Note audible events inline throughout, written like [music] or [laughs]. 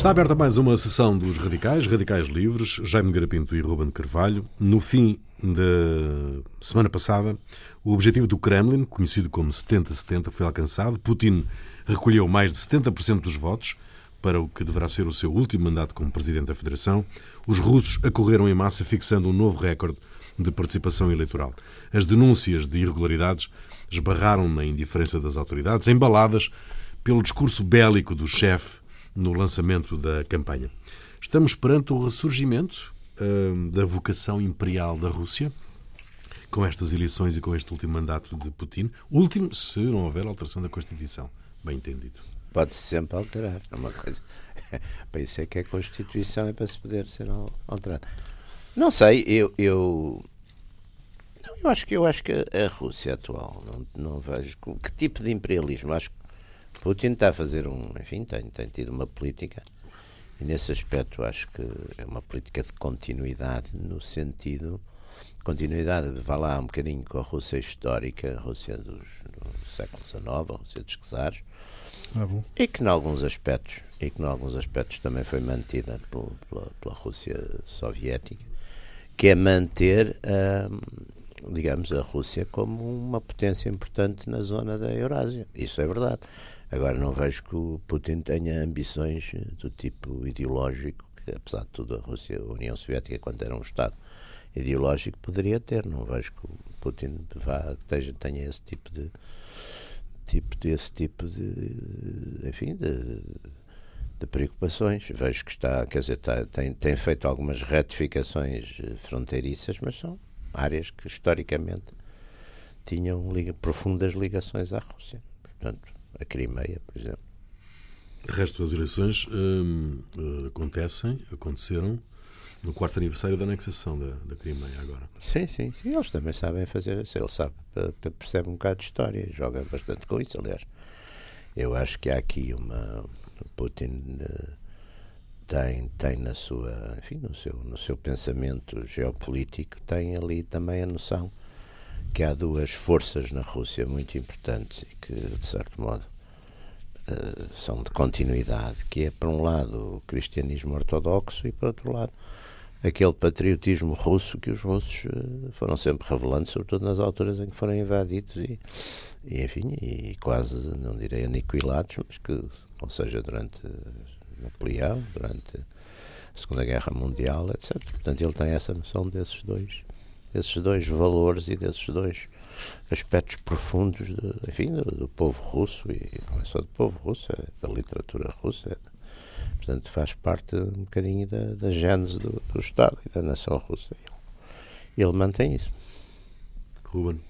Está aberta mais uma sessão dos Radicais, Radicais Livres, Jaime Garapinto e Ruben Carvalho. No fim da semana passada, o objetivo do Kremlin, conhecido como 70-70, foi alcançado. Putin recolheu mais de 70% dos votos para o que deverá ser o seu último mandato como Presidente da Federação. Os russos acorreram em massa, fixando um novo recorde de participação eleitoral. As denúncias de irregularidades esbarraram na indiferença das autoridades, embaladas pelo discurso bélico do chefe no lançamento da campanha. Estamos perante o ressurgimento uh, da vocação imperial da Rússia, com estas eleições e com este último mandato de Putin. Último, se não houver alteração da Constituição. Bem entendido. Pode-se sempre alterar. É uma coisa. [laughs] para isso é que a Constituição é para se poder ser alterada. Não sei, eu, eu eu acho que eu acho que a Rússia atual não, não vejo que tipo de imperialismo. Acho que Putin está a fazer um. Enfim, tem, tem tido uma política, e nesse aspecto acho que é uma política de continuidade, no sentido. Continuidade, vá lá um bocadinho com a Rússia histórica, a Rússia dos, do século XIX, a Rússia dos czares, ah, e que, em alguns aspectos, e que, em alguns aspectos, também foi mantida pela, pela, pela Rússia soviética, que é manter. Hum, digamos, a Rússia como uma potência importante na zona da Eurásia. Isso é verdade. Agora, não vejo que o Putin tenha ambições do tipo ideológico, que apesar de tudo a Rússia, a União Soviética, quando era um Estado ideológico, poderia ter. Não vejo que o Putin vá, tenha, tenha esse tipo de tipo desse tipo de enfim de, de preocupações vejo que está quer dizer está, tem tem feito algumas retificações fronteiriças mas são áreas que historicamente tinham liga, profundas ligações à Rússia portanto a Crimeia, por exemplo. De resto, as eleições hum, eh, acontecem, aconteceram no quarto aniversário da anexação da, da Crimeia agora. Sim, sim, sim. Eles também sabem fazer isso. Ele sabe, percebe um bocado de história joga bastante com isso, aliás. Eu acho que há aqui uma. Putin uh, tem, tem na sua, enfim, no seu, no seu pensamento geopolítico, tem ali também a noção que há duas forças na Rússia muito importantes e que, de certo modo, uh, são de continuidade, que é, por um lado, o cristianismo ortodoxo e, por outro lado, aquele patriotismo russo que os russos uh, foram sempre revelando, sobretudo nas alturas em que foram invadidos e, e, enfim, e quase, não direi aniquilados, mas que, ou seja, durante Napoleão, durante a Segunda Guerra Mundial, etc. Portanto, ele tem essa noção desses dois desses dois valores e desses dois aspectos profundos de, enfim, do, do, povo russo e não é só do povo russo, é da literatura russa. É, portanto, faz parte um bocadinho da, da gênese do, do Estado e da nação russa. E ele mantém isso. Ruben.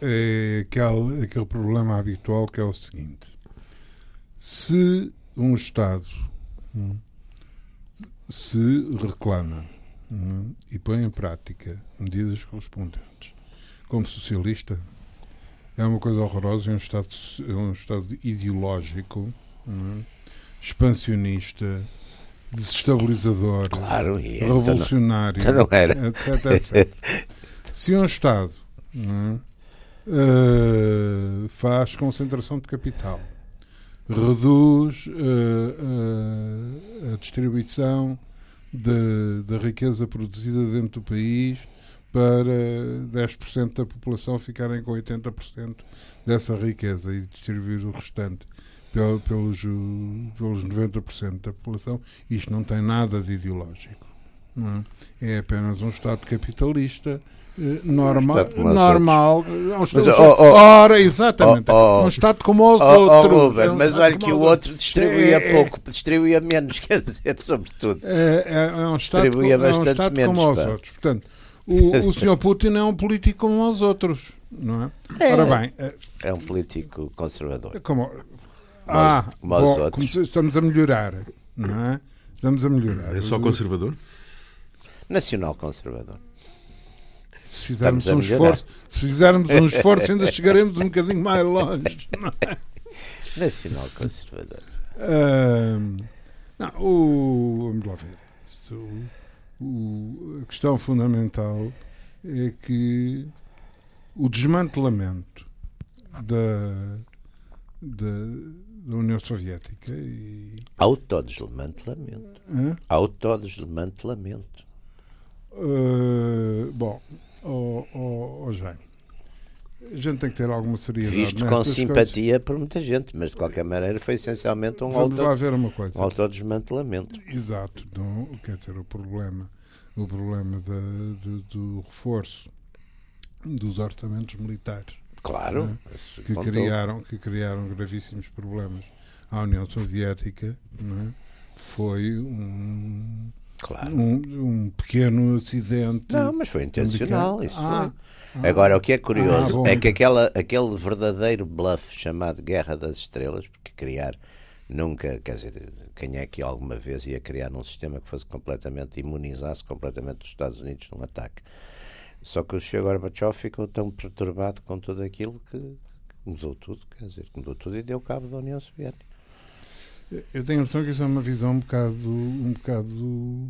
É aquele, aquele problema habitual que é o seguinte: se um Estado hum, se reclama Uhum. e põe em prática medidas correspondentes. Como socialista, é uma coisa horrorosa, é um Estado, é um estado ideológico, uhum. expansionista, desestabilizador, claro, e revolucionário, então não, então não era. [laughs] etc, etc. Se um Estado uh, faz concentração de capital, reduz uh, a distribuição da, da riqueza produzida dentro do país para 10% da população ficarem com 80% dessa riqueza e distribuir o restante pelos, pelos 90% da população. Isto não tem nada de ideológico. É? é? apenas um Estado capitalista eh, normal, normal é um Estado, mas, oh, oh, ora, exatamente, oh, oh, um Estado como os oh, outros. Ruben, é um mas olha que o outro distribuía é, é, pouco, distribuía menos, [laughs] quer dizer, sobretudo. É, é, é um Estado, distribuía com, bastante é um estado menos, como os outros. Portanto, o, o [laughs] Sr. Putin é um político como os outros, não é? é Ora bem, é um político conservador. Como, ah, como, bom, como estamos a melhorar, não é? Estamos a melhorar. É só conservador? Nacional conservador. Se fizermos um esforço, se fizermos um [laughs] esforço, ainda chegaremos um bocadinho mais longe. É? Nacional conservador. não, o, vamos lá ver. O, o, a questão fundamental é que o desmantelamento da, da, da União Soviética e. Autodesmantelamento. Hã? Autodesmantelamento. Uh, bom, oh, oh, oh, Jaime, a gente tem que ter alguma seriedade. Visto com nestas simpatia por muita gente, mas de qualquer maneira foi essencialmente um, coisas. Vamos lá auto, ver uma coisa. um autodesmantelamento. Exato, não, quer dizer, o problema, o problema da- do, do reforço dos orçamentos militares Claro. É, isso que contou. criaram, que criaram gravíssimos problemas à União Soviética não é? foi um, Claro. um, um pequeno acidente. Não, mas foi intencional, isso Ah, foi. Agora, o que é curioso bom. é que aquela, aquele verdadeiro bluff chamado Guerra das Estrelas, porque criar nunca, quer dizer, quem é que alguma vez ia criar um sistema que fosse completamente, imunizasse completamente os Estados Unidos num ataque? Só que o Sr. Gorbachev ficou tão perturbado com tudo aquilo que, mudou tudo, quer dizer, mudou tudo e deu cabo da União Soviética. Eu tenho a noção que isso é uma visão um bocado, um bocado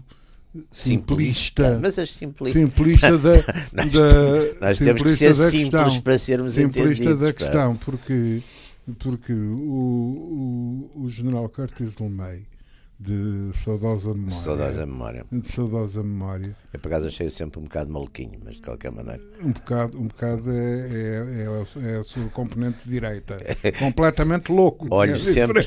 simplista. Mas as simplistas. Simplista [laughs] da, Nós, da nós temos que ser simplista simples questão. para sermos simplista entendidos. da pá. questão, porque, porque o, o, o general Curtis LeMay, de saudosa memória, Saudosa memória. de saudosa memória, Eu por acaso achei sempre um bocado maluquinho, mas de qualquer maneira. um bocado, um bocado é, é, é, a- é a sua componente direita, [laughs] completamente louco. Olho é sempre-.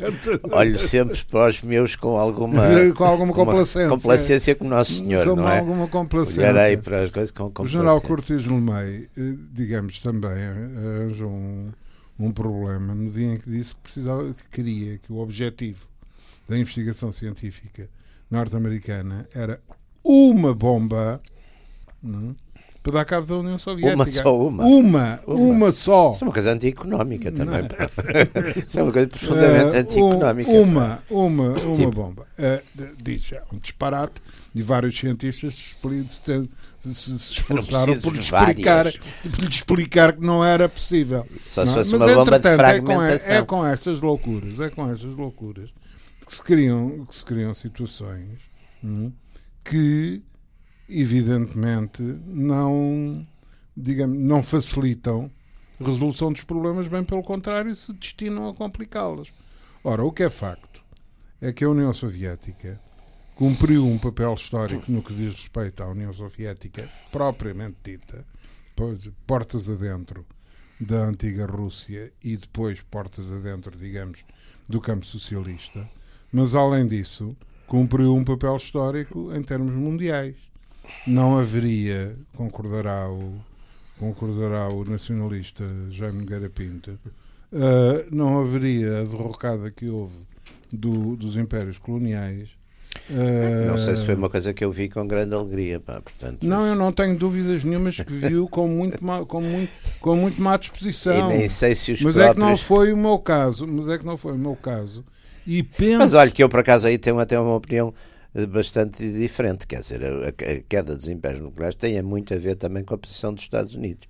Olho sempre para os meus com alguma, [laughs] com alguma complacência. complacência com Nosso Senhor, com não é? alguma complacência. Olharei para as coisas com O general complacência. Cortes Lemay, eh, digamos, também arranjou um, um problema no dia em que disse que precisava, que queria que o objetivo da investigação científica norte-americana era uma bomba não é? para dar cabo da União Soviética. Uma só, uma. Uma, Uma. uma só. Isso é uma coisa anti-económica também. [laughs] Isso é uma coisa profundamente Eh, anti-económica. um- uma, uma, uma Tipo. bomba. D- diz, é um disparate e vários cientistas se, se, esforçaram por lhe, explicar, por lhe explicar que não era possível. Só Não se é? fosse Mas, uma bomba de entretanto, é com, fragmentação. é com estas loucuras, é com estas loucuras que se criam, que se criam situações hum, que evidentemente não digamos, não facilitam a resolução dos problemas, bem pelo contrário, se destinam a complicá-las. Ora, o que é facto é que a União Soviética cumpriu um papel histórico no que diz respeito à União Soviética propriamente dita, portas adentro da antiga Rússia e depois portas adentro, digamos, do campo socialista, mas além disso, cumpriu um papel histórico em termos mundiais. Não haveria, concordará o, concordará o nacionalista Jaime Nogueira Pinto, eh, não haveria a derrocada que houve do- dos impérios coloniais. eh, Não sei se foi uma coisa que eu vi com grande alegria. Pá, portanto, Não, eu não tenho dúvidas nenhumas que viu com muito má, com muito, com muito má disposição. e nem sei se os Mas é que não próprios. foi o meu caso. Mas é que não foi o meu caso. E penso. Mas olha que eu por acaso aí tenho até uma opinião eh, bastante diferente. Quer dizer, a, a queda dos impérios nucleares tem muito a ver também com a posição dos Estados Unidos.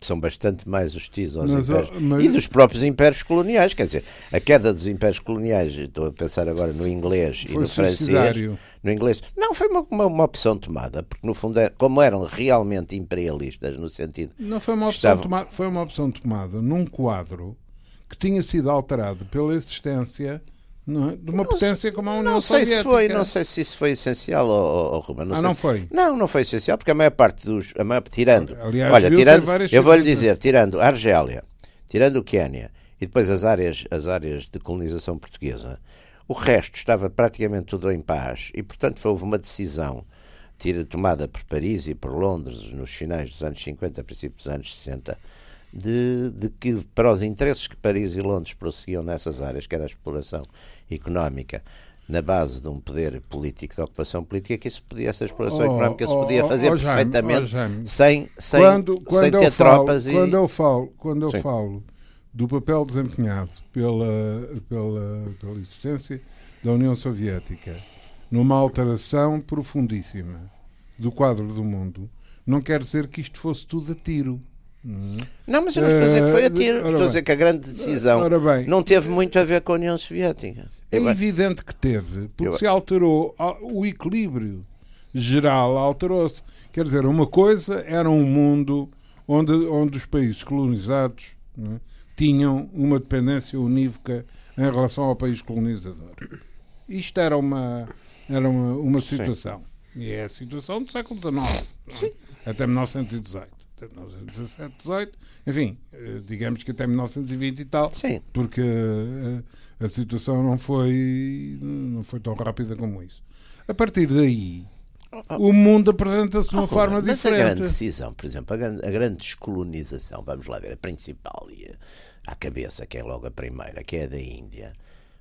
São bastante mais hostis aos Mas, impérios. mas- E dos próprios impérios coloniais. Quer dizer, a queda dos impérios coloniais, estou a pensar agora no inglês e foi no francês. No inglês. Não, foi uma, uma, uma opção tomada, porque no fundo, é, como eram realmente imperialistas, no sentido. Não foi uma opção Estavam- tomada, foi uma opção tomada num quadro que tinha sido alterado pela existência não é, de uma potência como a União Não sei Soviética. se foi, não sei se isso foi essencial, oh, oh, Ruben. Não Ah, não se- foi? Não, não foi essencial, porque a maior parte dos. A maior, tirando. Aliás, olha, tirando. Eu vou-lhe dizer, tirando a Argélia, tirando o Quénia e depois as áreas, as áreas de colonização portuguesa, o resto estava praticamente tudo em paz e, portanto, houve uma decisão tira, tomada por Paris e por Londres nos finais dos anos 50, princípios dos anos 60, de, de que para os interesses que Paris e Londres prosseguiam nessas áreas, que era a exploração económica, na base de um poder político, de ocupação política, que isso podia, essa exploração Oh, económica se oh, podia oh, fazer oh, Jaime, perfeitamente oh, Jaime. sem, sem, quando, sem quando ter eu falo, tropas e. quando eu falo, quando eu Sim. falo do papel desempenhado pela, pela, pela existência da União Soviética numa alteração profundíssima do quadro do mundo, não quer dizer que isto fosse tudo a tiro. Não é? Não, mas eu não estou a dizer que foi a Eh, tiro, estou a bem. dizer que a grande decisão bem, não teve muito a ver com a União Soviética. É Eu- evidente que teve, porque Eu- se alterou a- o equilíbrio geral, alterou-se. Quer dizer, uma coisa era um mundo onde, onde os países colonizados não é, tinham uma dependência unívoca em relação ao país colonizador. Isto era uma, era uma, uma situação. E é a situação do século XIX. Sim. Até 1918. Até 1917, 18. Enfim, eh, digamos que até 1920 e tal. Sim. Porque a, eh, a situação não foi, não foi tão rápida como isso. A partir daí, o mundo apresenta-se de uma oh, forma mas diferente. Mas a grande decisão, por exemplo, a grande, a grande, descolonização, vamos lá ver, a principal e a, à cabeça, que é logo a primeira, que é a da Índia,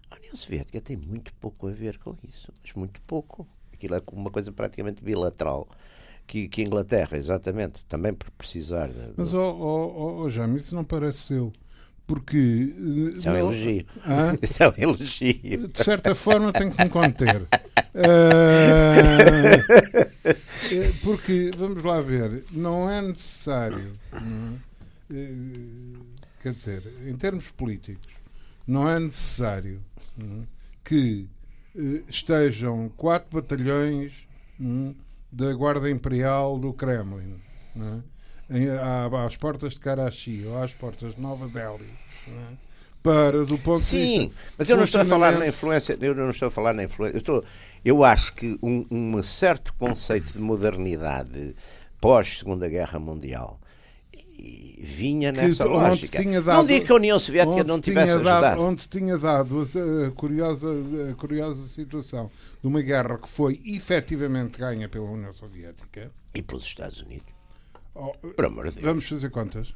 a União Soviética tem muito pouco a ver com isso, mas muito pouco. Aquilo é uma coisa praticamente bilateral. Que, que Inglaterra, exatamente, também por precisar. De, mas, oh, oh, Jaime, isso não parece seu porque. Eh, isso é um elogio. Ah? [laughs] Isso é um elogio. De certa forma, tenho que me conter. Uh, [laughs] porque, vamos lá ver, não é necessário. Não é? Quer dizer, em termos políticos, não é necessário não é? que estejam quatro batalhões da Guarda Imperial do Kremlin. É? às portas de Karachi ou às portas de Nova Delhi. É? Para, do ponto Sim, de vista mas eu não estou a falar na influência, eu não estou a falar na influência, eu, estou, eu acho que um, um certo conceito de modernidade pós Segunda Guerra Mundial vinha nessa lógica. Dado, não digo que a União Soviética não tivesse dado, ajudado. Onde tinha dado a, curiosa, a curiosa situação de uma guerra que foi efetivamente ganha pela União Soviética. E pelos Estados Unidos. Oh, Por amor de Deus. Vamos fazer contas.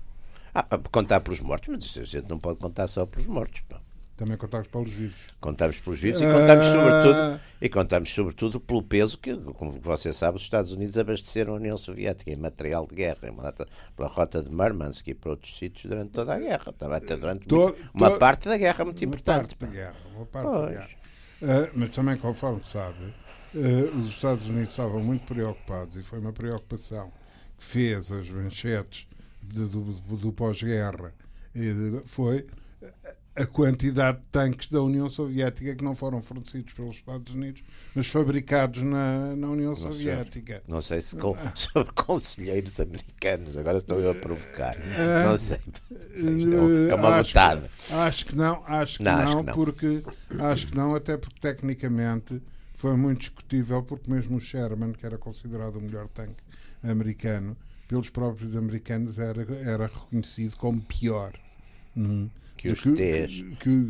Ah, contar pelos mortos, mas a gente não pode contar só pelos mortos. Pá. Também contamos pelos vivos. Contamos pelos vivos e contamos uh... sobretudo e contamos sobretudo pelo peso que, como você sabe, os Estados Unidos abasteceram a União Soviética em material de guerra, pela rota de Murmansk e para outros sítios durante toda a guerra. Também até durante do, muito, uma parte da guerra muito importante. Parte guerra, uma parte pois. da guerra. Uh, mas também, conforme sabe, uh, os Estados Unidos estavam muito preocupados e foi uma preocupação que fez as manchetes de, do, do pós-guerra foi a quantidade de tanques da União Soviética que não foram fornecidos pelos Estados Unidos, mas fabricados na, na União não Soviética. Sei. Não sei se com, [laughs] sobre conselheiros americanos, agora estou eu a provocar. Uh, não sei. é uma acho, metade. Acho que não, acho que não, não, acho que não, porque acho que não, até porque tecnicamente foi muito discutível, porque mesmo o Sherman, que era considerado o melhor tanque americano, pelos próprios americanos era, era reconhecido como pior. Que os T's,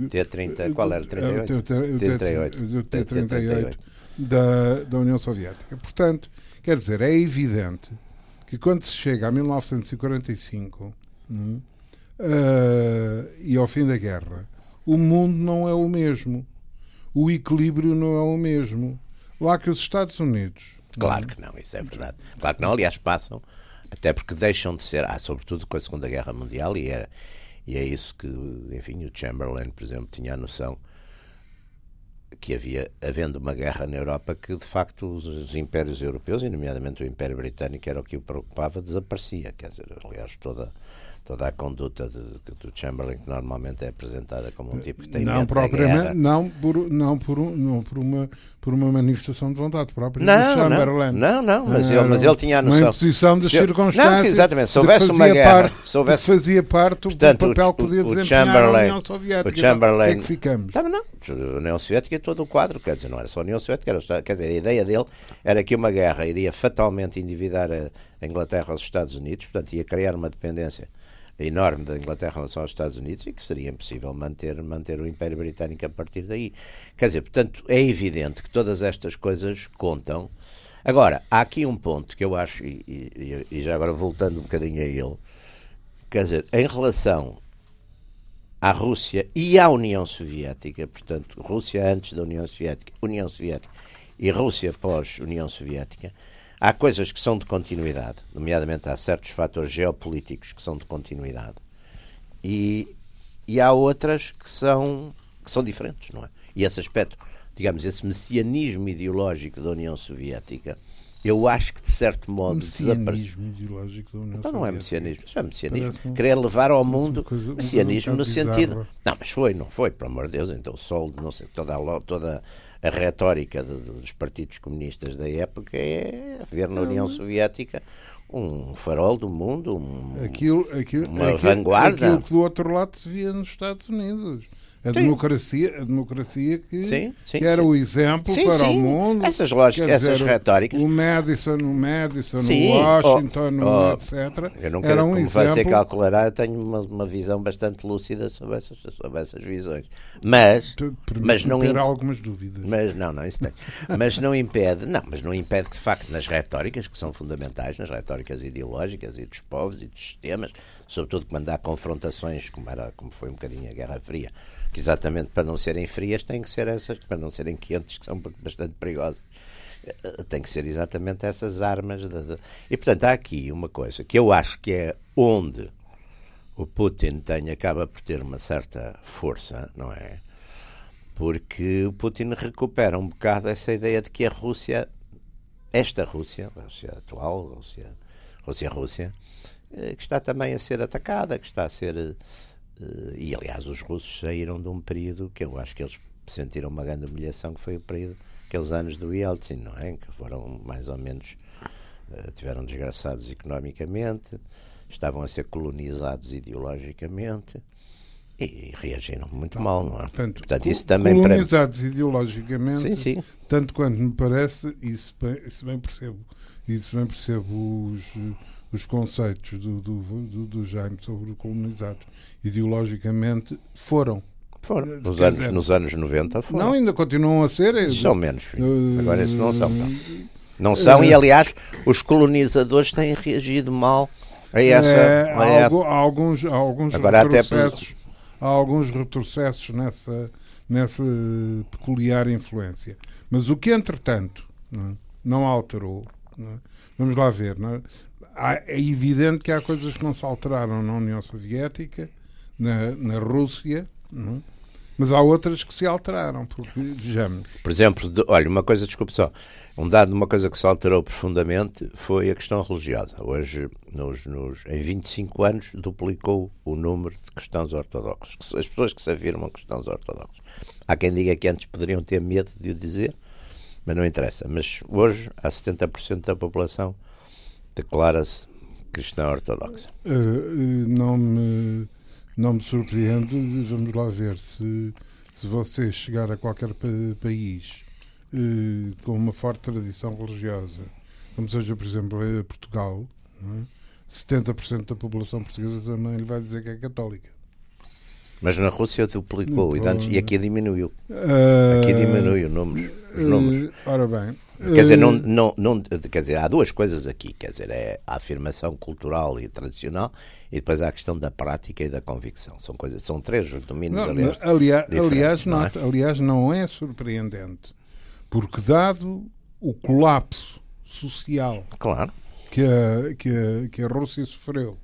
T30, qual era? 38? O T38. T38 da, da União Soviética. Portanto, quer dizer, é evidente que quando se chega a 1945 uh, e ao fim da guerra, o mundo não é o mesmo. O equilíbrio não é o mesmo. Lá que os Estados Unidos. Claro que não, isso é verdade. Claro que não, aliás, passam, até porque deixam de ser, ah, sobretudo com a Segunda Guerra Mundial, e era. É, e é isso que, enfim, o Chamberlain, por exemplo, tinha a noção que havia, havendo uma guerra na Europa, que de facto os, os, impérios europeus, e nomeadamente o Império Britânico, era o que o preocupava, desaparecia. Quer dizer, aliás, toda toda a conduta de, do Chamberlain que normalmente é apresentada como um tipo que tem não propriamente não por não por um, não por uma por uma manifestação de vontade própria não, do Chamberlain. Não não mas ele mas ele tinha a noção. uma imposição de circunstâncias não exatamente se houvesse uma guerra parte, se houvesse fazia parte portanto, do papel que podia o, desempenhar Chamberlain, a União Soviética. O Chamberlain é que ficamos? Tá, não a União Soviética e todo o quadro quer dizer não era só a União Soviética era, quer dizer a ideia dele era que uma guerra iria fatalmente endividar a Inglaterra aos Estados Unidos portanto ia criar uma dependência enorme da Inglaterra em relação aos Estados Unidos e que seria impossível manter, manter o Império Britânico a partir daí. Quer dizer, portanto, é evidente que todas estas coisas contam. Agora, há aqui um ponto que eu acho, e, e, e já agora voltando um bocadinho a ele, quer dizer, em relação à Rússia e à União Soviética, portanto, Rússia antes da União Soviética, União Soviética e Rússia pós-União Soviética, Há coisas que são de continuidade, nomeadamente há certos fatores geopolíticos que são de continuidade, e, e há outras que são, que são diferentes, não é? E esse aspecto, digamos, esse messianismo ideológico da União Soviética, eu acho que de certo modo messianismo ideológico da União então, não é messianismo, isso é messianismo. Querer levar ao mundo coisa, messianismo no sentido. Não, mas foi, não foi, pelo amor de Deus. Então o sol, não sei, toda a, toda a retórica de, dos partidos comunistas da época é ver na União Soviética um farol do mundo, um, aquilo, aquilo, uma aquilo, vanguarda. Aquilo que do outro lado se via nos Estados Unidos. A democracia, a democracia que, Sim, sim, que era o exemplo para o mundo. Essas lógicas, essas dizer, retóricas. O Madison, o Madison, o Washington, oh, oh, etc. Eu não quero, um como exemplo. você calculará, eu tenho uma, uma visão bastante lúcida sobre essas, sobre essas visões. Mas, mas não ter algumas dúvidas. Mas não, não, isso tem. Mas não impede, não, mas não impede que de facto nas retóricas, que são fundamentais, nas retóricas ideológicas e dos povos e dos sistemas, sobretudo quando há confrontações, como, era, como foi um bocadinho a Guerra Fria, que exatamente para não serem frias têm que ser essas, para não serem quentes, que são bastante perigosas. Eh, Tem que ser exatamente essas armas. de- de- E portanto há aqui uma coisa que eu acho que é onde o Putin tem, acaba por ter uma certa força, não é? porque o Putin recupera um bocado essa ideia de que a Rússia, esta Rússia, a Rússia atual, a Rússia, Rússia, Rússia, que está também a ser atacada, que está a ser. eh, E aliás, os russos saíram de um período que eu acho que eles sentiram uma grande humilhação, que foi o período, aqueles anos do Yeltsin, não é? Que foram mais ou menos. eh, tiveram desgraçados economicamente, estavam a ser colonizados ideologicamente. E reagiram muito mal, não é? Portanto, Portanto, isso também para. colonizados ideologicamente, Sim, sim. tanto quanto me parece, isso bem, isso bem percebo. Isso bem percebo os, os conceitos do, do, do, do Jaime sobre colonizados. Ideologicamente foram. Foram. Eh, Nos anos, dizer, nos anos 90 foram. Não, ainda continuam a ser. eh, São menos, filho. Agora esses não são. Não, eh, não são, e aliás, os colonizadores têm reagido mal a essa. É, a há, essa- há alguns, há alguns Agora até retrocessos, há alguns retrocessos nessa, nessa peculiar influência. Mas o que, entretanto, não, é, não alterou, não é? vamos lá ver, não é? Evidente que há coisas que não se alteraram na União Soviética, na, na Rússia, não é? mas há outras que se alteraram, porque, vejamos, Por exemplo, de- olha, uma coisa, desculpe só, um dado, uma coisa que se alterou profundamente foi a questão religiosa. Hoje, nos, nos, em 25 anos, duplicou o número de cristãos ortodoxos. As pessoas que se afirmam cristãos ortodoxos. Há quem diga que antes poderiam ter medo de o dizer, mas não interessa. Mas hoje, há 70% da população declara-se cristã ortodoxa. Eh, não me não me surpreende vamos lá ver se se você chegar a qualquer pa- país eh, com uma forte tradição religiosa como seja por exemplo Portugal é? 70% da população portuguesa também lhe vai dizer que é católica Mas na Rússia duplicou e, antes- e aqui diminuiu. Eh, Aqui diminui o número, os números. eh, ora bem Quer dizer, eh, não, não, não, quer dizer, há duas coisas aqui. Quer dizer, é a afirmação cultural e tradicional e depois há a questão da prática e da convicção. São coisas, são três os domínios, Não, aliás. não, aliás, aliás, não não, é? aliás, não é surpreendente, porque dado o colapso social Claro. que a, que a, que a Rússia sofreu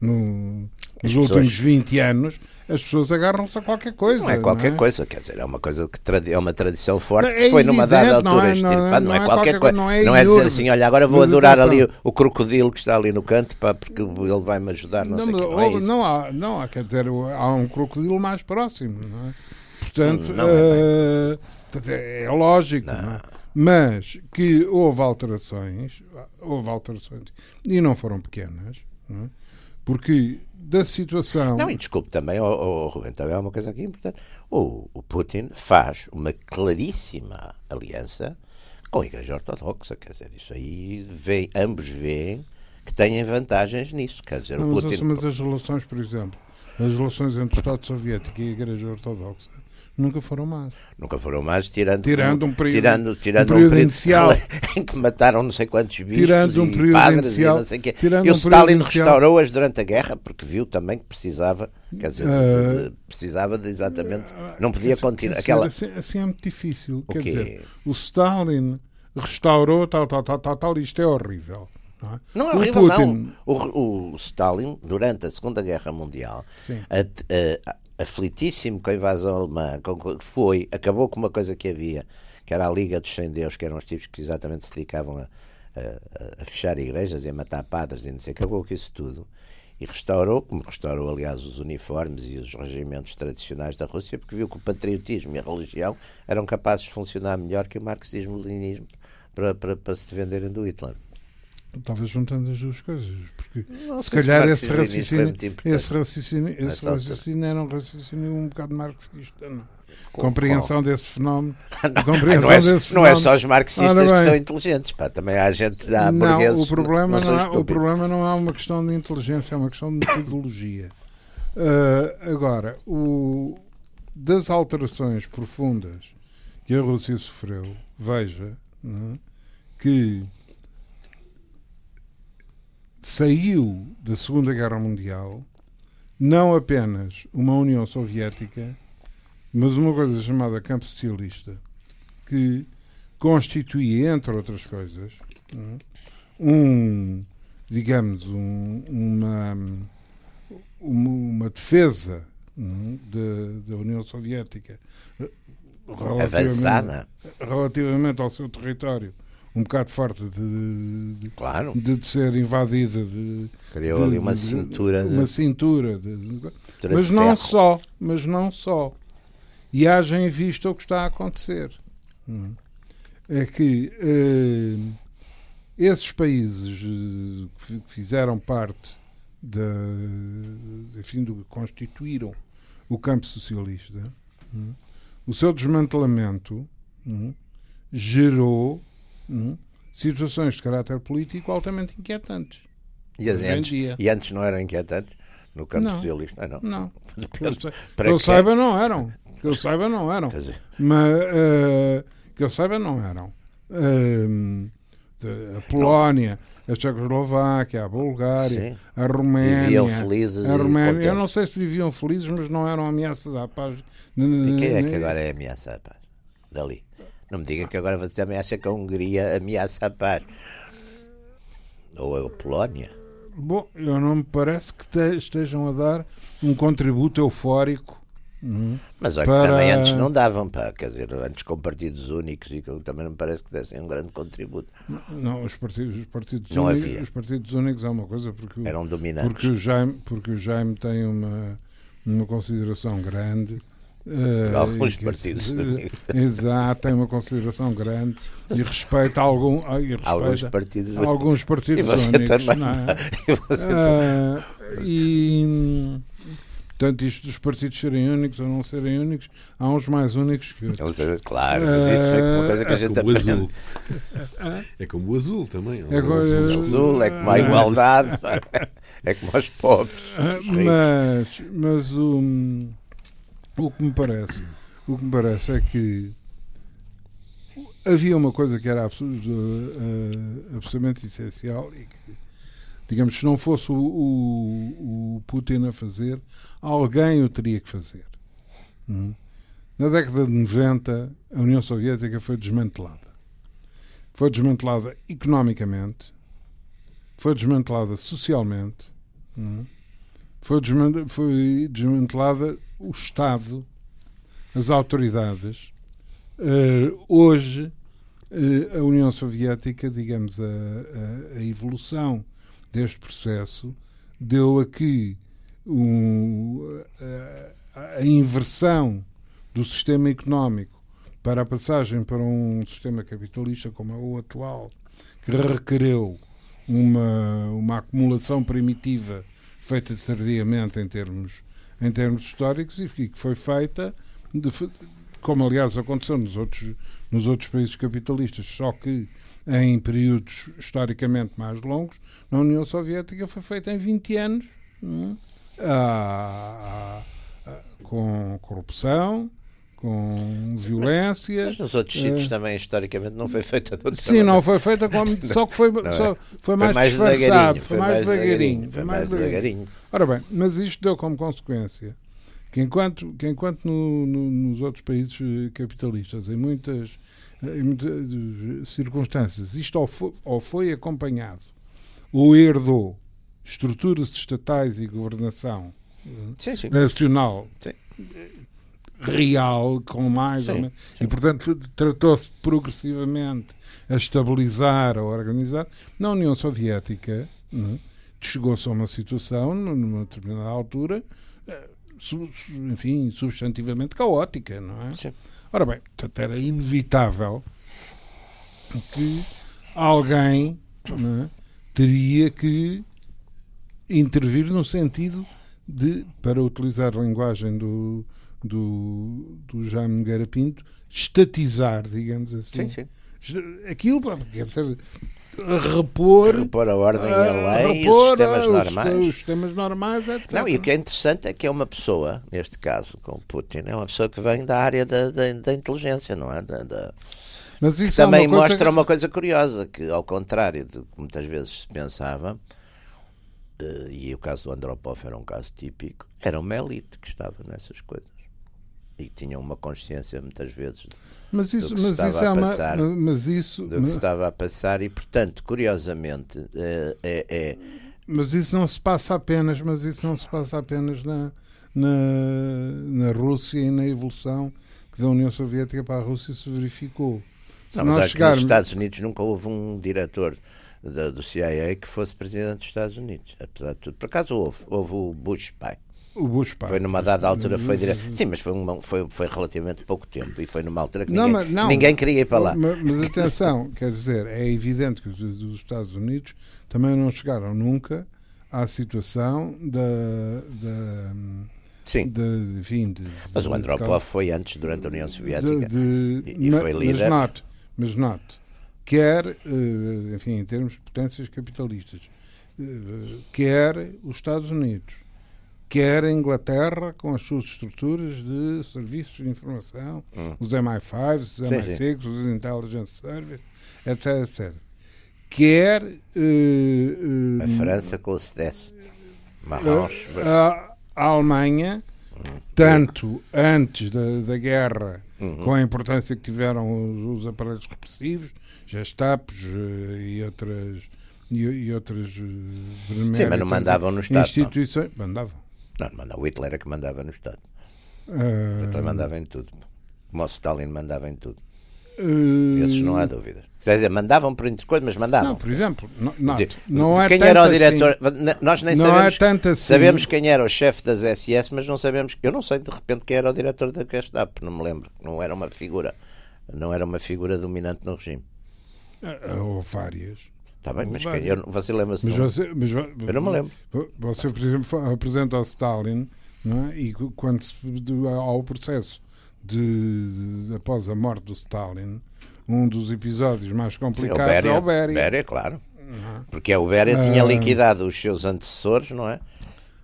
no- nos pessoas- últimos 20 anos, as pessoas agarram-se a qualquer coisa. Não é qualquer é? coisa, quer dizer, é uma coisa que tradi- é uma tradição forte Não, que é foi numa dada não altura é- não é- extirpada. Não, não é é qualquer coisa. não é Não é dizer assim, olha, agora vou adorar ali o, o crocodilo que está ali no canto pá, porque ele vai me ajudar, não, Não, sei o quê. Não é não há, não há, quer dizer, há um crocodilo mais próximo, não é? Portanto, Não é eh, é, lógico, não? Mas que houve alterações, houve alterações, e não foram pequenas, não é? Porque da situação. Não, e desculpe também, oh, oh, Rubem, também há uma coisa aqui importante. O, o Putin faz uma claríssima aliança com a Igreja Ortodoxa, quer dizer, isso aí vem, ambos veem que têm vantagens nisso, quer dizer, Não, o mas, Putin... mas as relações, por exemplo, as relações entre o Estado Soviético e a Igreja Ortodoxa nunca foram más. Nunca foram mais, tirando, Tirando um período- tirando, tirando um um período período inicial. [laughs] em que mataram não sei quantos bispos Tirando um e período padres inicial- e não sei o quê. tirando E o um período Stalin restaurou-as durante a guerra porque viu também que precisava, quer dizer, Eh, de- precisava de exatamente, não podia Quer continuar aquela... Assim, assim é muito difícil. O Quer quê? dizer, o Stalin restaurou tal, tal, tal, tal, tal, isto é horrível. Não é, Não é horrível, Putin, não. O, o Stalin, durante a Segunda Guerra Mundial, a- a- aflitíssimo com a invasão alemã, foi, acabou com uma coisa que havia, que era a Liga dos Sem Deus, que eram os tipos que exatamente se dedicavam a, a- a fechar igrejas e a matar padres e não sei, acabou com isso tudo. E restaurou, como restaurou, aliás, os uniformes e os regimentos tradicionais da Rússia, porque viu que o patriotismo e a religião eram capazes de funcionar melhor que o marxismo-leninismo para, para, para se venderem do Hitler. Talvez juntando as duas coisas, porque Não se calhar o esse raciocínio, esse raciocínio, esse raciocínio era um raciocínio um bocado marxista. Não? Qual- Compreensão desse fenómeno. [laughs] Não, compreensão não é, desse não é fenómeno. só os marxistas Ora que são inteligentes, pá. também há gente, há não, burgueses o problema não, não é, o problema não é uma questão de inteligência, é uma questão de metodologia. Ah, agora, o, das alterações profundas que a Rússia sofreu, veja é, que saiu da Segunda Guerra Mundial não apenas uma União Soviética, mas uma coisa chamada Campo Socialista, que constituía, entre outras coisas, um, digamos, um- uma, uma, defesa da União Soviética eh, relativamente, Avançada, relativamente ao seu território, um bocado forte de, de, claro. de- de ser invadida, de, Criou ali uma cintura uma cintura, mas não ferro. só, mas não só. E haja em vista o que está a acontecer. Hum. É que eh, esses países eh, que fizeram parte da, enfim, do que constituíram o campo socialista, hum, o seu desmantelamento hum, gerou hum, situações de caráter político altamente inquietantes. E, antes, e antes não eram inquietantes no campo Não. socialista? Ah, não. Não. [laughs] Que eu, Depende. Para que eu saiba, não eram. Que eu saiba, não eram. Mas eh, que eu saiba, não eram. De- a Polónia, a Tchecoslováquia, a Bulgária, sim. a Roménia. Viviam felizes a Roménia. Eu não sei se viviam felizes, mas não eram ameaças à paz. E quem é que agora é ameaça à paz? Dali. Não me diga que agora você também acha que a Hungria ameaça a paz. Ou a Polónia. Bom, eu não me parece que te- estejam a dar um contributo eufórico. hum, Mas olha Para- que também antes não davam, pá. Quer dizer, antes com partidos únicos e também não me parece que dessem um grande contributo. Não, os partidos, os partidos, Não únicos, havia. os partidos únicos é uma coisa porque, o- Eram dominantes. porque, o, Jaime, porque o Jaime tem uma, uma consideração grande. Eh, alguns e que- partidos únicos. [laughs] Exato, tem uma consideração grande e respeita algum, ah, e respeita Alguns partidos únicos. alguns E partidos você únicos. também. não é? [laughs] E você também. Ah, e tanto isto dos partidos serem únicos ou não serem únicos, há uns mais únicos que outros. Claro, mas isso foi uma coisa que a É gente como o azul. É como o azul também. É como- azul. Azul é como a igualdade, pá. [laughs] é como aos pobres. Ah, os. Mas, mas o, o que me parece, o que me parece é que havia uma coisa que era ah, absolutamente essencial e que, digamos, se não fosse o, o, o Putin a fazer, alguém o teria que fazer. Hum? Na década de 90, a União Soviética foi desmantelada. Foi desmantelada economicamente, foi desmantelada socialmente, hum? foi desmantelada o Estado, as autoridades. Eh, hoje, eh, a União Soviética, digamos, a, a- a evolução deste processo deu aqui um, a, a inversão do sistema económico para a passagem para um sistema capitalista como é o atual, que requereu uma, uma acumulação primitiva feita tardiamente em termos, em termos históricos e que foi feita, de como aliás aconteceu nos outros, nos outros países capitalistas, só que em períodos historicamente mais longos, na União Soviética foi feita em 20 anos, ah, com corrupção, com violência. Mas nos outros sítios Eh, também, historicamente, não foi feita de outra Sim, maneira. não foi feita como. [laughs] Só que foi, Não é? só, foi mais, mais disfarçado, foi mais devagarinho. Foi mais devagarinho. Ora bem, mas isto deu como consequência que enquanto, que enquanto no- no- nos outros países eh, capitalistas, em muitas, em muitas eh, circunstâncias, isto ou foi, ou foi acompanhado ou herdou estruturas estatais e governação Sim, sim. nacional Sim. Real, com mais Sim, ou menos. E, portanto, tratou-se progressivamente a estabilizar, a organizar. Na União Soviética, né, chegou-se a uma situação, numa determinada altura, eh, enfim, substantivamente caótica, não é? Sim. Ora bem, portanto, era inevitável que alguém não é, teria que intervir no sentido de, para utilizar a linguagem do, do, do Jaime Nogueira Pinto, estatizar, digamos assim. Sim, sim. Aquilo, quer dizer, repor, repor a ordem e a lei e os sistemas os, normais. Os sistemas normais, etc. Não, e o que é interessante é que é uma pessoa, neste caso com o Putin, é uma pessoa que vem da área da, da, da inteligência, não é? Da, da... Mas isso também é uma mostra uma coisa curiosa, que ao contrário do que muitas vezes se pensava, uh, e o caso do Andropov era um caso típico, era uma elite que estava nessas coisas. E tinham uma consciência muitas vezes mas isso, do que mas estava isso é a uma, passar, mas isso, do que se estava a passar e portanto, curiosamente, é, é, é mas isso não se passa apenas, mas isso não se passa apenas na, na, na Rússia e na evolução que da União Soviética para a Rússia se verificou. Se Não, mas nós acho chegarmos- que nos Estados Unidos nunca houve um diretor da- do CIA que fosse presidente dos Estados Unidos, apesar de tudo. Por acaso houve, houve o Bush pai. O Bush pai. Foi numa dada altura, foi direto. Sim, mas foi, uma- foi, foi relativamente pouco tempo e foi numa altura que Não, ninguém, mas não. ninguém queria ir para lá. Mas, mas atenção, [laughs] quer dizer, é evidente que os dos Estados Unidos também não chegaram nunca à situação da. da, Sim, da enfim, de, mas o de- Andropov foi antes, durante a União Soviética. de- de- e- e foi mas líder. note, mas note, quer, eh, enfim, em termos de potências capitalistas, eh, quer os Estados Unidos, quer a Inglaterra com as suas estruturas de serviços de informação, os MI5, os Hum. Sim, MI6, os Intelligence Service, etc, etc. Quer eh, eh, A França com o CDS. Marrons. a, a Alemanha, tanto antes da, da guerra, Uhum. com a importância que tiveram os, os aparelhos repressivos, Gestapos eh, e outras e, e outras eh, Sim, mas não mandavam no Estado. não. instituições mandavam Não, não, o Hitler é que mandava no Estado. O Eh, Hitler mandava em tudo. Como o Stalin mandava em tudo. eh, Esses não há dúvidas. Quer dizer, mandavam por entre coisas, mas mandavam. não por exemplo no, De- note, não é quem era o assim. diretor? Nós nem Não sabemos. é assim. Sabemos quem era o chefe das SS, mas não sabemos. Eu não sei de repente quem era o diretor da Gestapo, não me lembro. Não era uma figura. Não era uma figura dominante no regime. Eh, ou várias Está bem, mas? Eu, você lembra-se? mas você, mas, Eu não me lembro. Você, por exemplo, apresenta ao Stalin é? e quando se, ao processo de, de- após a morte do Stalin, um dos episódios mais Sim, o complicados Beria. é o. Beria, claro. Porque o Beria tinha Ah. liquidado os seus antecessores, não é?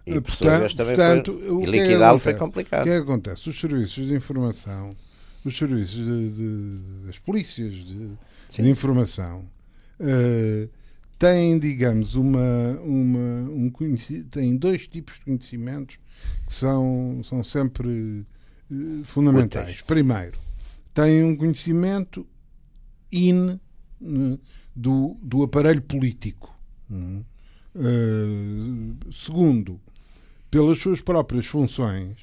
E Portanto- também portanto, foi. o E que é liquidá-lo foi acontece? O complicado. que é que acontece? Os serviços de informação, os serviços de, de- das polícias de informação eh, têm, digamos, uma, uma, um têm dois tipos de conhecimentos que são, são sempre eh, fundamentais. Primeiro, têm um conhecimento in né, do, do aparelho político. Eh, segundo, pelas suas próprias funções,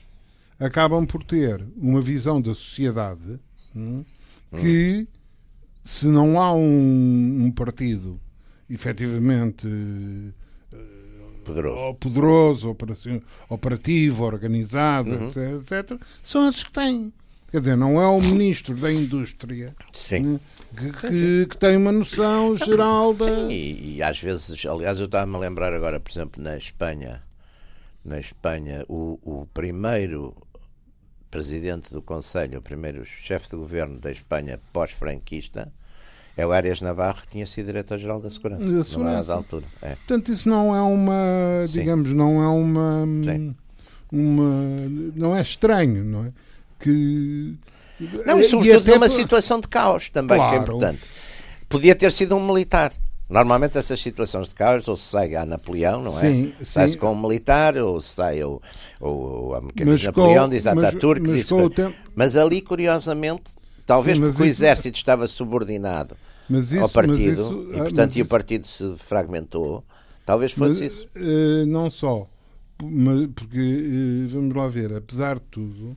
acabam por ter uma visão da sociedade hum, que, se não há um, um partido efetivamente eh, Poderoso. poderoso, operativo, organizado, Uhum. etc, etc, são esses que têm. Quer dizer, não é o ministro da indústria Sim. né, que, que- que tem uma noção geral da. Sim, e, e às vezes, aliás, eu estava-me a lembrar agora, por exemplo, na Espanha, na Espanha, o, o primeiro presidente do Conselho, o primeiro chefe de governo da Espanha pós-franquista, é o Arias Navarro, que tinha sido diretor-geral da Segurança. Da numa Segurança. dada altura. É. Portanto, isso não é uma, Sim. digamos, não é uma, Sim. uma, não é estranho, não é? Que Não, e sobretudo numa por- situação de caos também, que é Claro. importante. Podia ter sido um militar. Normalmente essas situações de caos, ou se sai a Napoleão, não Sim, é? Sai-se com um militar, ou se sai o, o, o de com- Napoleão, diz mas- Ataturk, mas diz o tempo- Mas ali, curiosamente, talvez Sim, porque o isso- exército estava subordinado isso, ao partido, isso- e ah, portanto e o partido se fragmentou, talvez fosse mas, isso. eh, não só, porque eh, vamos lá ver, apesar de tudo,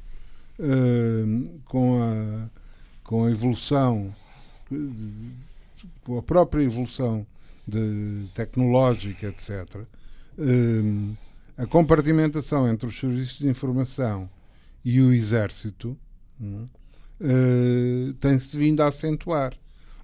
eh, com a com a evolução, a própria evolução de, tecnológica, etc., eh, a compartimentação entre os serviços de informação e o exército hum, eh, tem-se vindo a acentuar.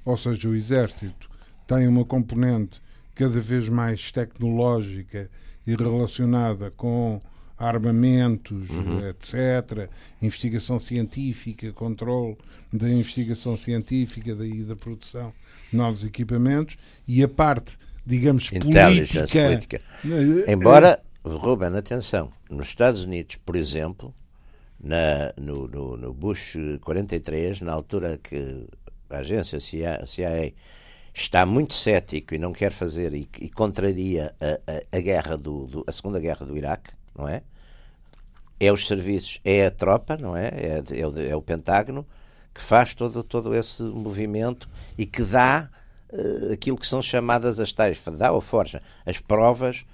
Ou seja, o exército tem uma componente cada vez mais tecnológica e relacionada com armamentos, uhum. etc., investigação científica, controle da investigação científica e da produção de novos equipamentos, e a parte, digamos, política. política. Eh, Embora, Ruben, atenção, nos Estados Unidos, por exemplo, na, no, no, no Bush 43, na altura que a agência CIA, CIA está muito cético e não quer fazer e, e contraria a, a, a guerra do, do, a segunda guerra do Iraque, não é? É os serviços, é a tropa, não é? É, é, o, é o Pentágono que faz todo, todo esse movimento e que dá uh, aquilo que são chamadas as tais, dá ou forja, as provas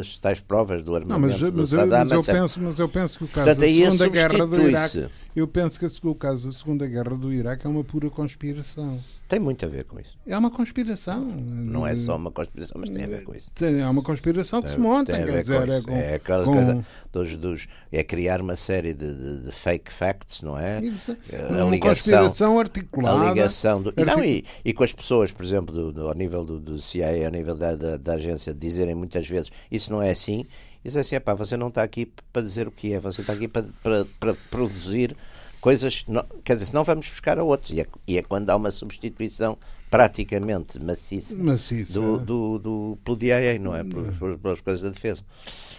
as tais provas do armamento não, mas, do mas, Saddam, mas eu, penso, mas eu penso que o caso Portanto, da Segunda Guerra do Iraque eu penso que o caso da Segunda Guerra do Iraque é uma pura conspiração tem muito a ver com isso. É uma conspiração. Não é só uma conspiração, mas tem a ver com isso. é uma conspiração que tem, se monta. Quer dizer, é, com, é aquela com... coisa dos, dos, é criar uma série de, de, de fake facts, não é? Isso, é a uma ligação, conspiração articulada. A ligação do, artic... não, e, e com as pessoas, por exemplo, do, do, ao nível do, do CIA, ao nível da, da, da agência, dizerem muitas vezes isso não é assim. Diz assim, pá, você não está aqui para dizer o que é, você está aqui para, para, para produzir coisas, não, quer dizer, senão vamos buscar a outros. E é, e é quando há uma substituição praticamente maciça, maciça. Do, do, do, pelo DIA, não é? Por, pelas coisas da defesa.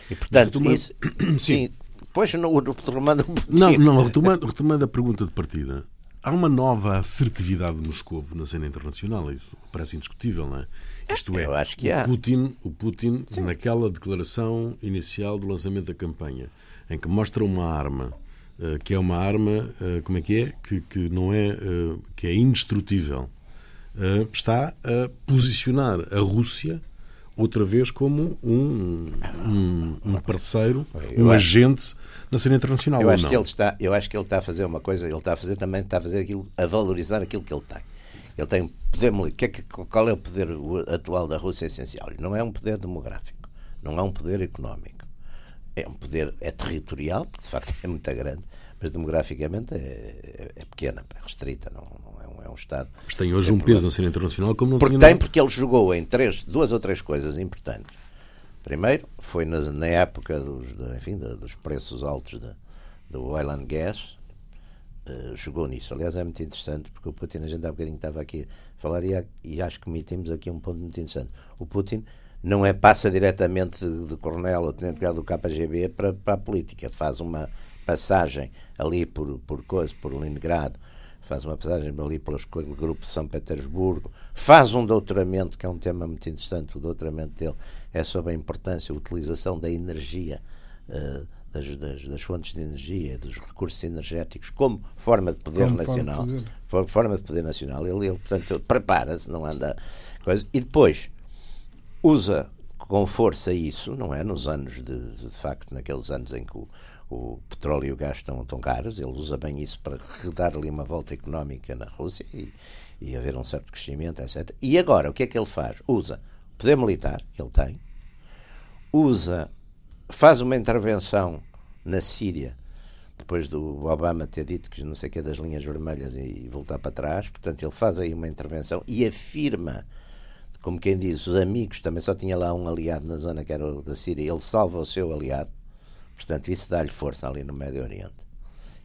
E portanto, retomando, isso. [coughs] Sim. Pois, no, retomando. Não, não, retomando, retomando a pergunta de partida. Há uma nova assertividade de Moscou na cena internacional, isso parece indiscutível, não é? Isto é, Eu acho que o. Putin, o Putin naquela declaração inicial do lançamento da campanha, em que mostra uma arma eh, que é uma arma, eh, como é que é? Que, que não é, eh, que é indestrutível. está a posicionar a Rússia outra vez como um, um, um parceiro, um agente na cena internacional. Eu acho, que ele está, eu acho que ele está a fazer uma coisa, ele está a fazer também, está a fazer aquilo, a valorizar aquilo que ele tem. Ele tem poder, que é que, qual é o poder atual da Rússia essencial? Não é um poder demográfico, não é um poder económico é um poder, é territorial, porque de facto [laughs] é muito grande, mas demograficamente é, é, é pequena, é restrita, não, não é, um, é, um, Estado. Mas tem hoje um peso na cena internacional como não porque tem, porque ele jogou em três, duas ou três coisas importantes. Primeiro, foi na, na época dos, enfim, dos preços altos de, do oil and gas, uh, jogou nisso. Aliás, é muito interessante, porque o Putin, a gente há bocadinho estava aqui a falar, e, e acho que metimos aqui um ponto muito interessante. O Putin não é passa diretamente de, de coronel ou tenente do KGB para, para a política, faz uma passagem ali por, por coisa, por Leningrado, faz uma passagem ali pelos grupos de São Petersburgo, faz um doutoramento, que é um tema muito interessante, o doutoramento dele é sobre a importância, a utilização da energia, uh, das, das, das, fontes de energia, dos recursos energéticos, como forma de poder como nacional. Forma, forma de poder nacional. Ele, ele portanto, prepara-se, não anda coisa. E depois, usa com força isso, não é? Nos anos, de, de facto, naqueles anos em que o, o petróleo e o gás estão tão caros, ele usa bem isso para dar ali uma volta económica na Rússia e, e haver um certo crescimento, etc. E agora, o que é que ele faz? Usa poder militar que ele tem, usa, faz uma intervenção na Síria, depois do Obama ter dito que não sei o que das linhas vermelhas e voltar para trás, portanto, ele faz aí uma intervenção e afirma como quem diz, os amigos, também só tinha lá um aliado na zona que era o da Síria, ele salva o seu aliado, portanto, isso dá-lhe força ali no Médio Oriente.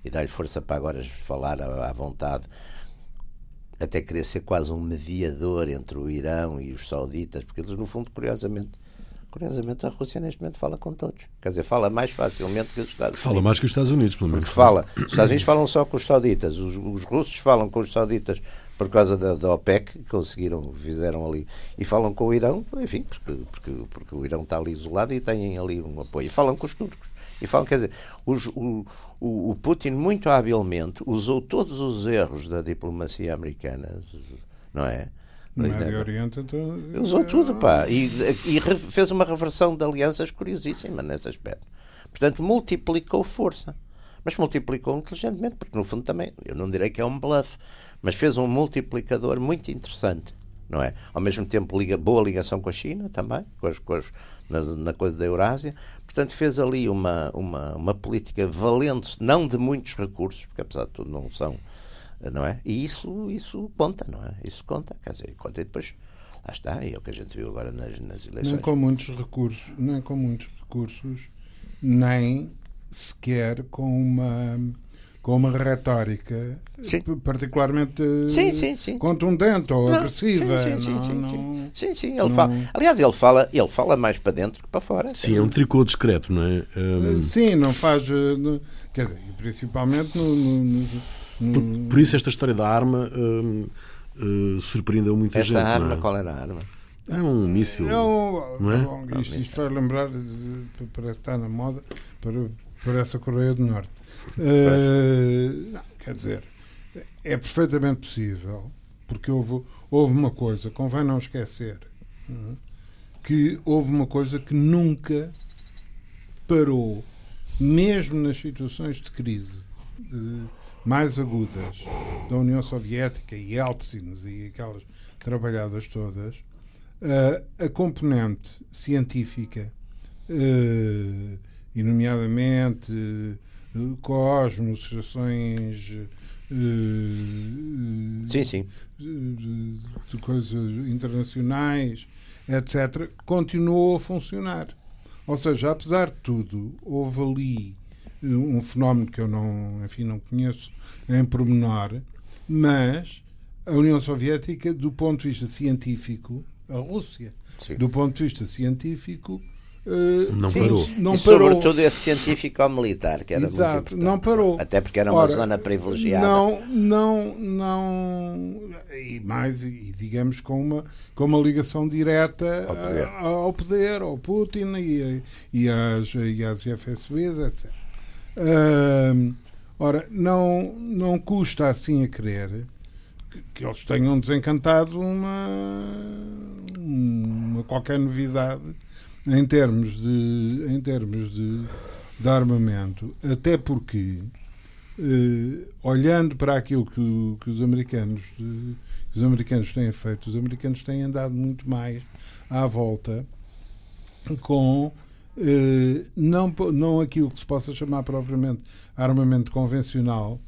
E dá-lhe força para agora falar à, vontade, até querer ser quase um mediador entre o Irão e os sauditas, porque eles, no fundo, curiosamente, Curiosamente, a Rússia neste momento fala com todos. Quer dizer, fala mais facilmente que os Estados Unidos. Fala mais que os Estados Unidos, pelo menos. Porque fala. Os Estados Unidos falam só com os sauditas. Os, os russos falam com os sauditas por causa da, da OPEC, conseguiram, fizeram ali. E falam com o Irão, enfim, porque, porque, porque o Irão está ali isolado e têm ali um apoio. E falam com os turcos. E falam, quer dizer, os, o, o Putin muito habilmente usou todos os erros da diplomacia americana, não é? No Médio Oriente então, usou tudo, pá. E, e fez uma reversão de alianças curiosíssima nesse aspecto. Portanto, multiplicou força. Mas multiplicou inteligentemente, porque no fundo também, eu não direi que é um bluff, mas fez um multiplicador muito interessante, não é? Ao mesmo tempo, liga, boa ligação com a China também, com as, com as, na, na, coisa da Eurásia. Portanto, fez ali uma, uma, uma política valente, não de muitos recursos, porque apesar de tudo não são, não é? E isso, isso conta, não é? Isso conta, quer dizer, conta e depois Lá está, e é o que a gente viu agora nas, nas eleições. Nem com muitos recursos, nem com muitos recursos, nem sequer com uma com uma retórica Sim. particularmente Sim, sim, sim. contundente ou Não, agressiva. Sim, sim, não- sim, sim, não- sim. Sim, sim, ele não- fala. Aliás, ele fala, ele fala mais para dentro que para fora. Sim, é um tricô discreto, não é? Hum, Sim, não faz. eh, quer dizer, principalmente no- no- no- por, por isso esta história da arma hum, uh, surpreendeu muita gente. Essa arma, não é? qual era a arma? É um míssil. É um- Não é? bom, isto, isto vai lembrar, parece que está na moda, para, para essa Coreia do Norte. Eh, não, quer dizer, é perfeitamente possível, porque houve, houve uma coisa, convém não esquecer, é? que houve uma coisa que nunca parou, mesmo nas situações de crise eh, mais agudas da União Soviética e Yeltsin e aquelas trabalhadas todas, eh, a componente científica, eh, e nomeadamente eh, cosmos, estações eh, Sim, sim. de, de coisas internacionais, etc., continuou a funcionar. Ou seja, apesar de tudo, houve ali um fenómeno que eu não, enfim, não conheço em pormenor, mas a União Soviética, do ponto de vista científico, a Rússia, Sim. do ponto de vista científico, eh, Não Sim, parou. não e parou. sobretudo esse científico ao militar, que era muito Exato, importante. não parou. Até porque era uma Ora, zona privilegiada. Não, não, não. E mais, e digamos, com uma, com uma ligação direta Ao poder. a- ao poder, ao Putin e, e, às, e às FSBs, etc. Ahm, ora, não, não custa assim a crer que, que eles tenham desencantado uma, uma qualquer novidade em termos de, em termos de, de armamento, até porque eh, olhando para aquilo que, que os americanos eh, que os americanos têm feito, os americanos têm andado muito mais à volta com não, po- não aquilo que se possa chamar propriamente armamento convencional,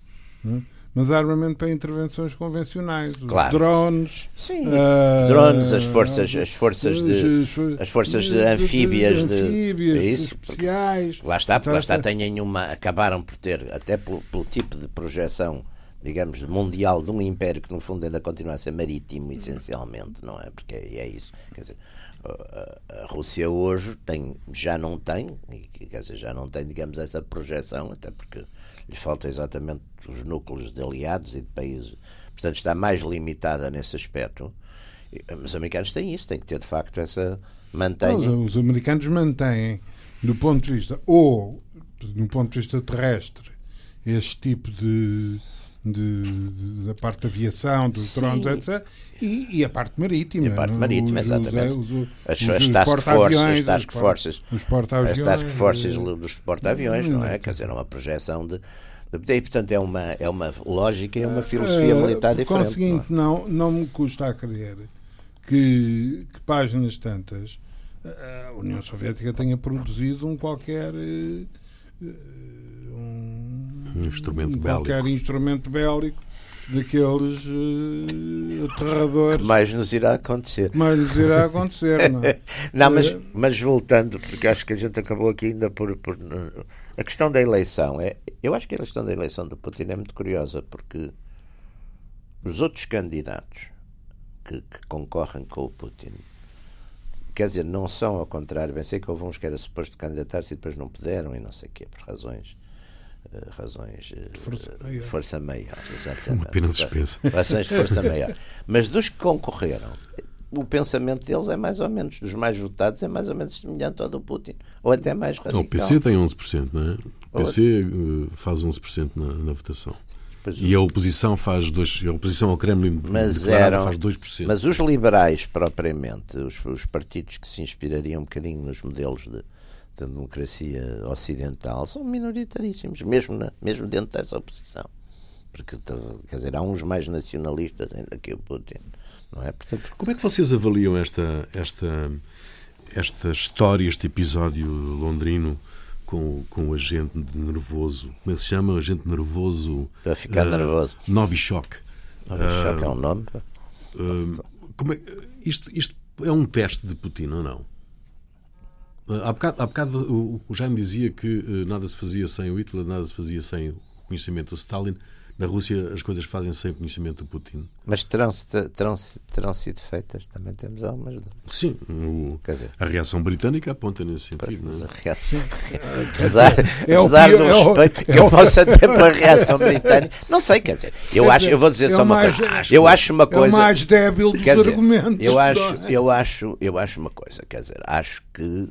né, mas armamento para intervenções convencionais, os Claro. drones, Sim. Os drones, as forças, as forças de. as, as forças de anfíbias de- anfíbias, é isso? especiais. Lá está, porque lá está, têm uma. Acabaram por ter, até pelo, pelo tipo de projeção, digamos, mundial de um império que no fundo ainda continua a ser marítimo, essencialmente, não é? Porque é, é isso. Quer dizer, a, Rússia hoje tem, já não tem, e, quer dizer, já não tem, digamos, essa projeção, até porque lhe falta exatamente os núcleos de aliados e de países. Portanto, está mais limitada nesse aspecto. Mas os americanos têm isso, têm que ter de facto essa. Mantenham. Os, os americanos mantêm, do ponto de vista, ou do ponto de vista terrestre, este tipo de. de- de- da parte da aviação, dos drones, etc. E, e a parte marítima. E a parte não? marítima, Os- exatamente. Os, os, As, os as task forces, as task forces, Os as porta-aviões. task forces eh, dos porta-aviões, não é? Quer dizer, é uma projeção de, e, portanto, é uma, é uma lógica e uma filosofia Eh, militar diferente. conseguinte, não, não me custa a crer que, que páginas tantas eh, a União Soviética tenha produzido um qualquer eh, eh, um, Um instrumento um qualquer bélico. instrumento bélico daqueles é? aterradores mais nos irá acontecer. que mais lhes irá acontecer, não é? [laughs] Não, mas, Eh, mas voltando, porque acho que a gente acabou aqui ainda por, por. A questão da eleição. É, eu acho que a questão da eleição do Putin é muito curiosa, porque os outros candidatos que, que concorrem com o Putin, quer dizer, não são ao contrário. Bem, sei que houve uns que era suposto candidatar-se e depois não puderam, e não sei o quê, por razões. Razões Força de maior. força maior, [laughs] exatamente. Uma pena. [laughs] Razões de força [laughs] maior. Mas dos que concorreram, o pensamento deles é mais ou menos, dos mais votados, é mais ou menos semelhante ao do Putin. Ou até mais Não, radical. o PC tem 11%, não é? O PC eh, faz 11% na, na votação. Pois E a oposição faz dois, a oposição ao Kremlin Mas eram- faz 2%. Mas os liberais, propriamente, os, os partidos que se inspirariam um bocadinho nos modelos de, da democracia ocidental, são minoritaríssimos, mesmo, na- mesmo dentro dessa oposição. Porque, tá, quer dizer, há uns mais nacionalistas ainda que o Putin. Não é? Portanto, Como é que vocês avaliam esta, esta, esta história, este episódio londrino com, com o agente nervoso? Como é que se chama? O agente nervoso. para ficar eh, nervoso. Novichok. Não, uh, é um nome. pá. Uh, como é- Isto, isto é um teste de Putin ou não? Há bocado, há bocado o, o Jaime dizia que uh, nada se fazia sem o Hitler, nada se fazia sem o conhecimento do Stalin. Na Rússia as coisas fazem sem o conhecimento do Putin. Mas terão, terão, terão sido feitas, também temos algumas dúvidas. Sim, o, dizer, a reação britânica aponta nesse sentido. Não é? reação, [laughs] apesar é apesar do é respeito que [laughs] eu possa ter pela reação britânica, não sei, quer dizer, eu, acho, eu vou dizer é só uma coisa. Eu acho uma coisa. É o mais débil dos dizer, argumentos. Eu acho, eu, acho, eu acho uma coisa, quer dizer, acho que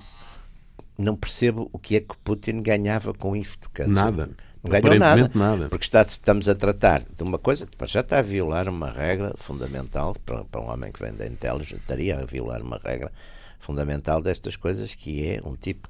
não percebo o que é que Putin ganhava com isto. Quer dizer, Nada. Não ganhou nada, nada, Porque está, estamos a tratar de uma coisa que já está a violar uma regra fundamental para, para um homem que vem da intelligence, estaria a violar uma regra fundamental destas coisas que é um tipo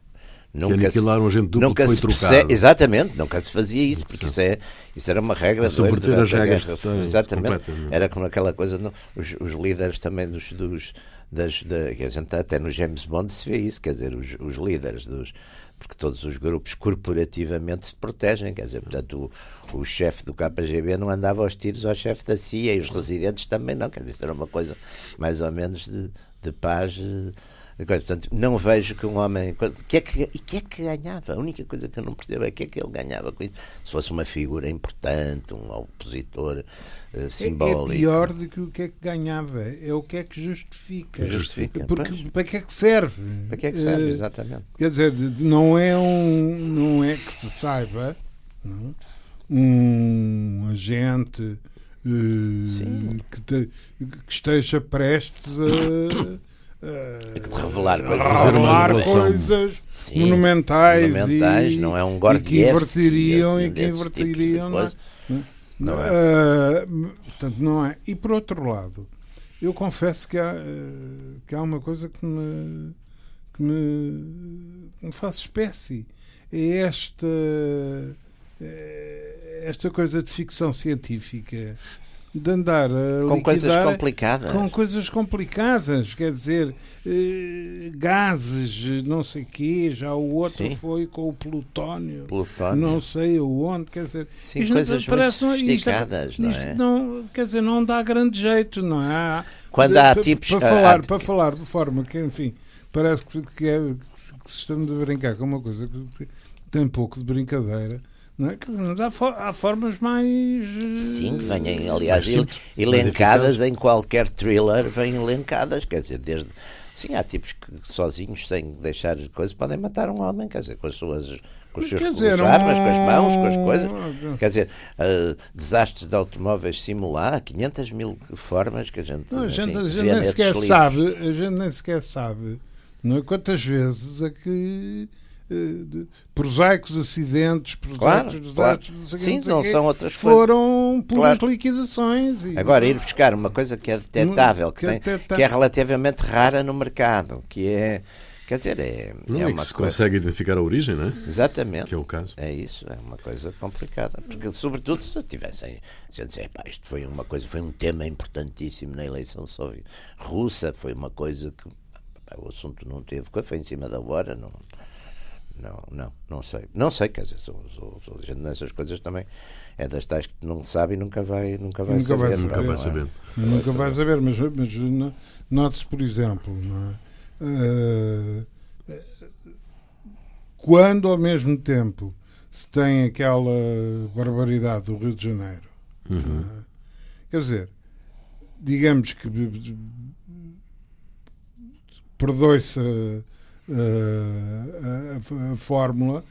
Nunca aniquilar um agente duplo nunca se. Percebe, exatamente, nunca se fazia isso, porque isso, é, isso era uma regra subverter as regras. Exatamente. Era como aquela coisa, não, os, os líderes também dos. dos das, da, que a gente até no James Bond se vê isso, quer dizer, os, os líderes dos, porque todos os grupos corporativamente se protegem, quer dizer, portanto o, o chefe do KGB não andava aos tiros ao chefe da CIA e os residentes também não, quer dizer, isso era uma coisa mais ou menos de, de paz. Eh, portanto, não vejo que um homem. Que é que, e que é que ganhava? A única coisa que eu não percebo é que é que ele ganhava com isso. Se fosse uma figura importante, um opositor uh, simbólico. É, é pior do que o que é que ganhava, é o que é que justifica. Justifica. Porque, para que é que serve? Para que é que serve, uh, exatamente. Quer dizer, não é um. Não é que se saiba não? um agente. Uh, que, te, que, esteja prestes a Uh, de revelar coisas, revelar coisas Sim, monumentais, monumentais e, não é um e que invertiriam e, que invertiriam não, não, não é? Uh, portanto não é. E por outro lado eu confesso que há uh, que há uma coisa que me que me, me faz espécie. É esta esta coisa de ficção científica de andar a com coisas complicadas. Com coisas complicadas, quer dizer, eh, gases, não sei quê, já o outro Sim. foi com o plutónio, plutónio, não sei onde, quer dizer, Sim, coisas muito sofisticadas, isto, não é? Não, quer dizer, não dá grande jeito, não é? Quando há tipos para falar, há... para falar de forma que, enfim, parece que, que, é, que estamos a brincar com uma coisa que tem pouco de brincadeira não é? Há, formas mais. Eh, Sim, que vêm, aliás, elencadas em qualquer thriller, vêm elencadas, quer dizer, desde. Sim, há tipos que sozinhos, sem deixar coisas, podem matar um homem, quer dizer, com as suas com, os seus, dizer, as armas, com as mãos, com as coisas. Quer dizer, uh, desastres de automóveis simulados, 500 mil formas que a gente, não, a gente, enfim, a gente nem sequer livros. sabe, a gente nem sequer sabe não é? quantas vezes é que de prosaicos acidentes, prosaicos claro, desastres, claro. Sim, não são outras foram por claro. liquidações. E... Agora, ir buscar uma coisa que é detetável, que, que, tem, que é relativamente rara no mercado, que é. Quer dizer, é. Não é, é que se coisa... consegue identificar a origem, não é? Exatamente. Que é o caso. É isso, é uma coisa complicada. Porque, sobretudo, se tivessem. Se dizer, pá, isto foi uma coisa, foi um tema importantíssimo na eleição soviética russa, foi uma coisa que. Pá, o assunto não teve, foi em cima da hora, não não, não, não sei. Não sei, quer dizer, sou, sou, sou gente nessas coisas também. É das tais que não sabe e nunca vai, nunca vai nunca saber. Vai nunca vai saber. É? Nunca vai saber, mas, mas note-se, por exemplo, uh, quando ao mesmo tempo se tem aquela barbaridade do Rio de Janeiro, uhum. uh, quer dizer, digamos que perdoe-se a, a, fórmula,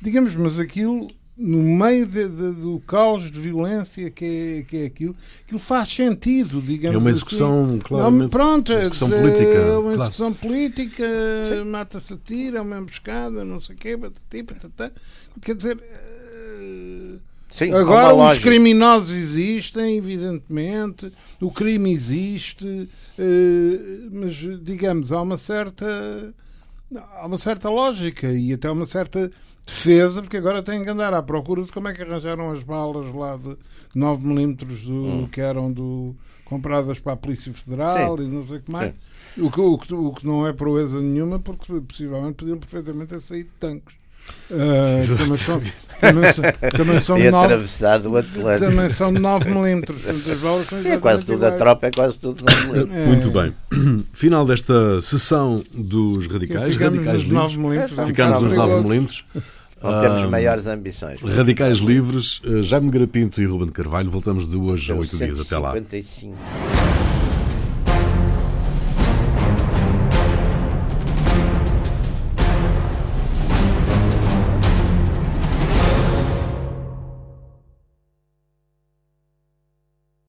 digamos, mas aquilo no meio de, de, do caos de violência que é, que é aquilo, aquilo faz sentido, digamos É uma execução, assim. claramente, Pronto, é, execução é, política. É uma execução claro. política, mata-se a tira, é uma emboscada, não sei o quê, batati, batata. quer dizer... Sim, Agora os criminosos existem, evidentemente, o crime existe, eh, mas digamos, há uma certa há uma certa lógica e até uma certa defesa, porque agora têm que andar à procura de como é que arranjaram as balas lá de 9mm do, hum. que eram do, compradas para a Polícia Federal Sim. e não sei o que mais. O que, o, que, o que não é proeza nenhuma, porque possivelmente podiam perfeitamente ter saído de tanques. Uh, também são, também são, também são [laughs] E nove, atravessado o Atlântico. também são 9 milímetros. Sim, é quase tudo a tropa, é quase tudo não me lembro. É. Muito bem. [clears throat] Final desta sessão dos radicais. Ficamos radicais nos 9 livres. milímetros. é Ficamos nos 9 perigoso. milímetros. Não temos Ah, maiores ambições. Radicais livres, eh, Jaime Garapinto e Ruben de Carvalho. Voltamos de hoje a oito dias. Até lá. 155.